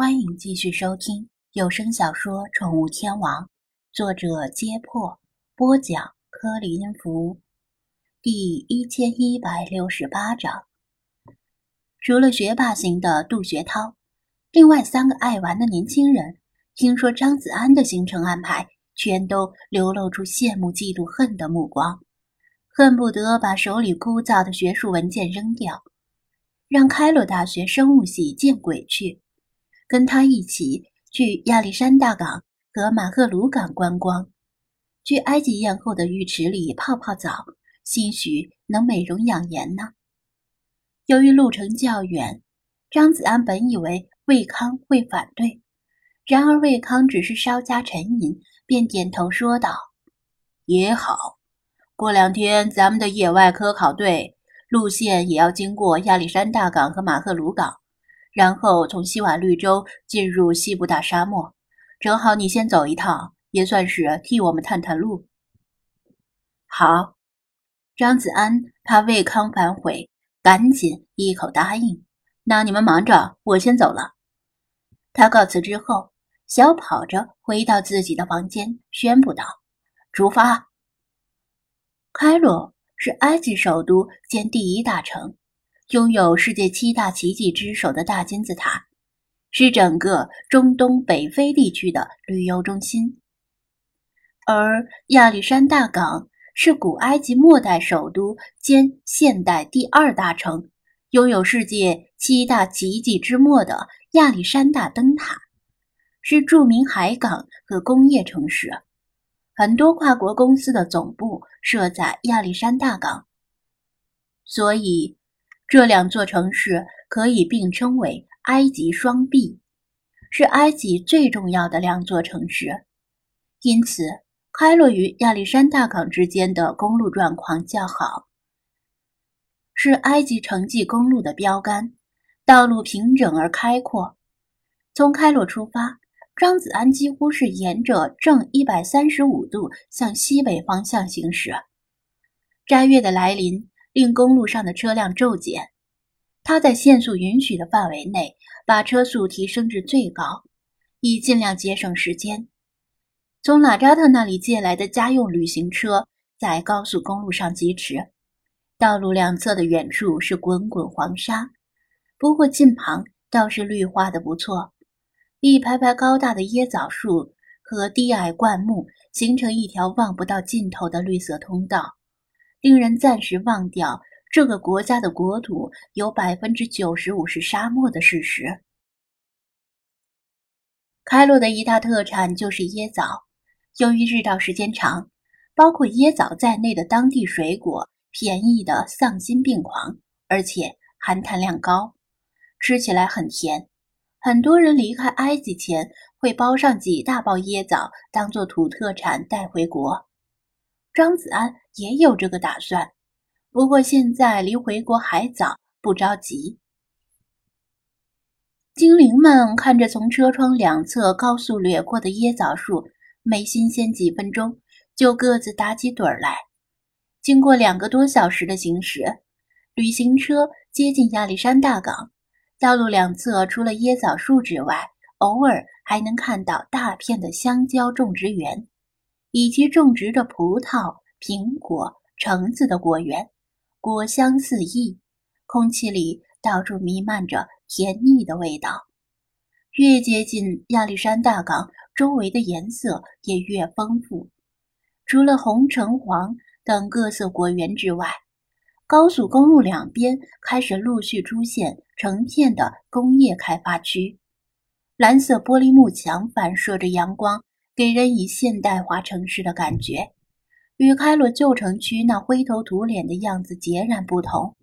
欢迎继续收听有声小说《宠物天王》，作者：揭破，播讲：柯林福，第一千一百六十八章。除了学霸型的杜学涛，另外三个爱玩的年轻人，听说张子安的行程安排，全都流露出羡慕、嫉妒、恨的目光，恨不得把手里枯燥的学术文件扔掉，让开罗大学生物系见鬼去。跟他一起去亚历山大港和马赫鲁港观光，去埃及艳后的浴池里泡泡澡，兴许能美容养颜呢。由于路程较远，张子安本以为魏康会反对，然而魏康只是稍加沉吟，便点头说道：“也好，过两天咱们的野外科考队路线也要经过亚历山大港和马赫鲁港。”然后从西瓦绿洲进入西部大沙漠，正好你先走一趟，也算是替我们探探路。好，张子安怕魏康反悔，赶紧一口答应。那你们忙着，我先走了。他告辞之后，小跑着回到自己的房间，宣布道：“出发。”开罗是埃及首都兼第一大城。拥有世界七大奇迹之首的大金字塔，是整个中东北非地区的旅游中心。而亚历山大港是古埃及末代首都兼现代第二大城，拥有世界七大奇迹之末的亚历山大灯塔，是著名海港和工业城市，很多跨国公司的总部设在亚历山大港，所以。这两座城市可以并称为“埃及双璧”，是埃及最重要的两座城市。因此，开罗与亚历山大港之间的公路状况较好，是埃及城际公路的标杆，道路平整而开阔。从开罗出发，张子安几乎是沿着正一百三十五度向西北方向行驶。斋月的来临。令公路上的车辆骤减，他在限速允许的范围内把车速提升至最高，以尽量节省时间。从拉扎特那里借来的家用旅行车在高速公路上疾驰，道路两侧的远处是滚滚黄沙，不过近旁倒是绿化的不错，一排排高大的椰枣树和低矮灌木形成一条望不到尽头的绿色通道。令人暂时忘掉这个国家的国土有百分之九十五是沙漠的事实。开罗的一大特产就是椰枣，由于日照时间长，包括椰枣在内的当地水果便宜的丧心病狂，而且含碳量高，吃起来很甜。很多人离开埃及前会包上几大包椰枣，当做土特产带回国。张子安也有这个打算，不过现在离回国还早，不着急。精灵们看着从车窗两侧高速掠过的椰枣树，没新鲜几分钟，就各自打起盹儿来。经过两个多小时的行驶，旅行车接近亚历山大港。道路两侧除了椰枣树之外，偶尔还能看到大片的香蕉种植园。以及种植着葡萄、苹果、橙子的果园，果香四溢，空气里到处弥漫着甜腻的味道。越接近亚历山大港，周围的颜色也越丰富。除了红、橙、黄等各色果园之外，高速公路两边开始陆续出现成片的工业开发区，蓝色玻璃幕墙反射着阳光。给人以现代化城市的感觉，与开罗旧城区那灰头土脸的样子截然不同。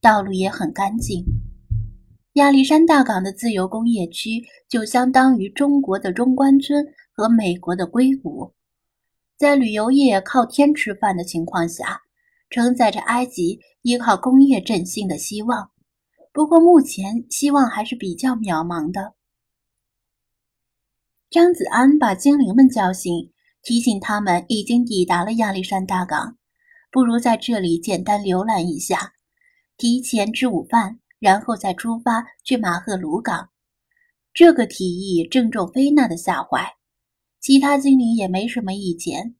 道路也很干净。亚历山大港的自由工业区就相当于中国的中关村和美国的硅谷，在旅游业靠天吃饭的情况下，承载着埃及依靠工业振兴的希望。不过目前希望还是比较渺茫的。张子安把精灵们叫醒，提醒他们已经抵达了亚历山大港，不如在这里简单浏览一下，提前吃午饭，然后再出发去马赫鲁港。这个提议正中菲娜的下怀，其他精灵也没什么意见。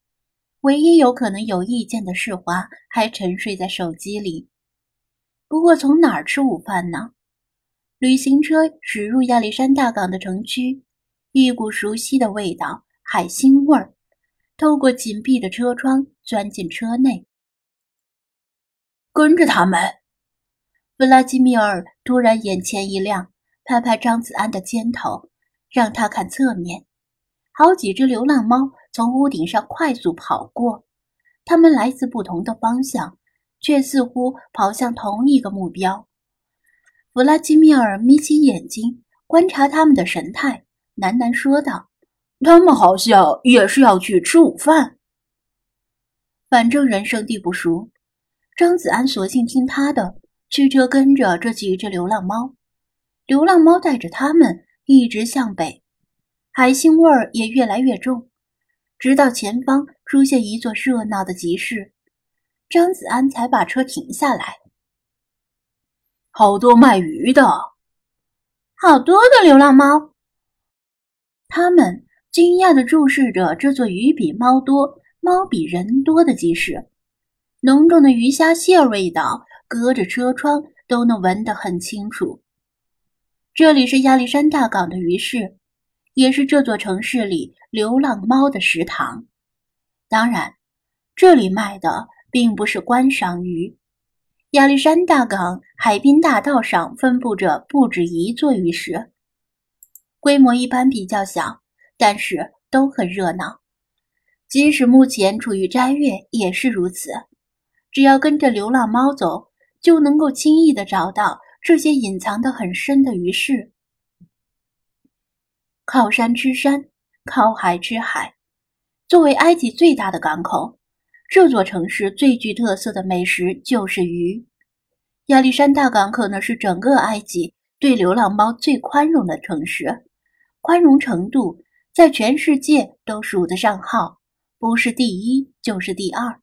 唯一有可能有意见的世华还沉睡在手机里。不过从哪儿吃午饭呢？旅行车驶入亚历山大港的城区，一股熟悉的味道——海腥味儿，透过紧闭的车窗钻进车内。跟着他们，弗拉基米尔突然眼前一亮，拍拍张子安的肩头，让他看侧面。好几只流浪猫从屋顶上快速跑过，它们来自不同的方向，却似乎跑向同一个目标。弗拉基米尔眯起眼睛观察他们的神态，喃喃说道：“他们好像也是要去吃午饭。反正人生地不熟。”张子安索性听他的，驱车跟着这几只流浪猫。流浪猫带着他们一直向北，海腥味儿也越来越重，直到前方出现一座热闹的集市，张子安才把车停下来。好多卖鱼的，好多的流浪猫。他们惊讶地注视着这座鱼比猫多、猫比人多的集市。浓重的鱼虾蟹味道，隔着车窗都能闻得很清楚。这里是亚历山大港的鱼市，也是这座城市里流浪猫的食堂。当然，这里卖的并不是观赏鱼。亚历山大港海滨大道上分布着不止一座鱼市，规模一般比较小，但是都很热闹。即使目前处于斋月，也是如此。只要跟着流浪猫走，就能够轻易的找到这些隐藏的很深的鱼市。靠山吃山，靠海吃海。作为埃及最大的港口，这座城市最具特色的美食就是鱼。亚历山大港可能是整个埃及对流浪猫最宽容的城市，宽容程度在全世界都数得上号，不是第一就是第二。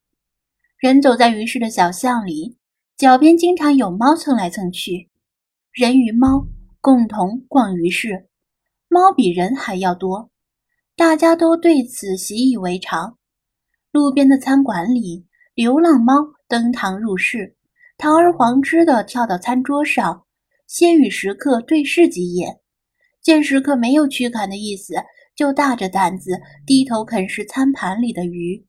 人走在鱼市的小巷里，脚边经常有猫蹭来蹭去。人与猫共同逛鱼市，猫比人还要多，大家都对此习以为常。路边的餐馆里，流浪猫登堂入室，堂而皇之的跳到餐桌上，先与食客对视几眼，见食客没有驱赶的意思，就大着胆子低头啃食餐盘里的鱼。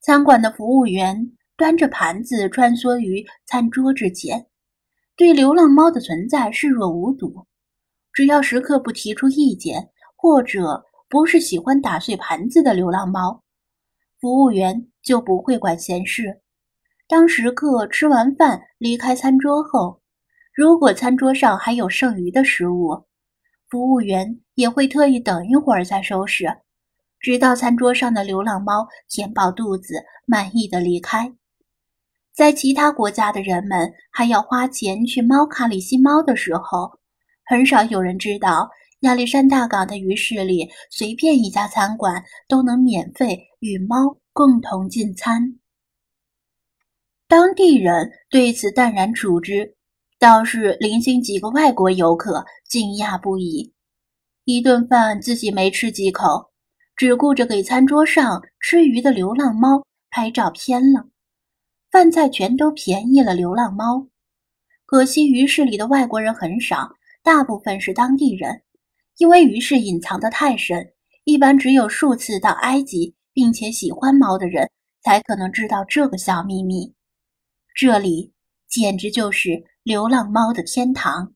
餐馆的服务员端着盘子穿梭于餐桌之间，对流浪猫的存在视若无睹。只要食客不提出意见，或者不是喜欢打碎盘子的流浪猫，服务员就不会管闲事。当食客吃完饭离开餐桌后，如果餐桌上还有剩余的食物，服务员也会特意等一会儿再收拾。直到餐桌上的流浪猫填饱肚子，满意的离开。在其他国家的人们还要花钱去猫卡里吸猫的时候，很少有人知道亚历山大港的鱼市里，随便一家餐馆都能免费与猫共同进餐。当地人对此淡然处之，倒是零星几个外国游客惊讶不已。一顿饭自己没吃几口。只顾着给餐桌上吃鱼的流浪猫拍照片了，饭菜全都便宜了流浪猫。可惜鱼市里的外国人很少，大部分是当地人。因为鱼市隐藏的太深，一般只有数次到埃及并且喜欢猫的人才可能知道这个小秘密。这里简直就是流浪猫的天堂。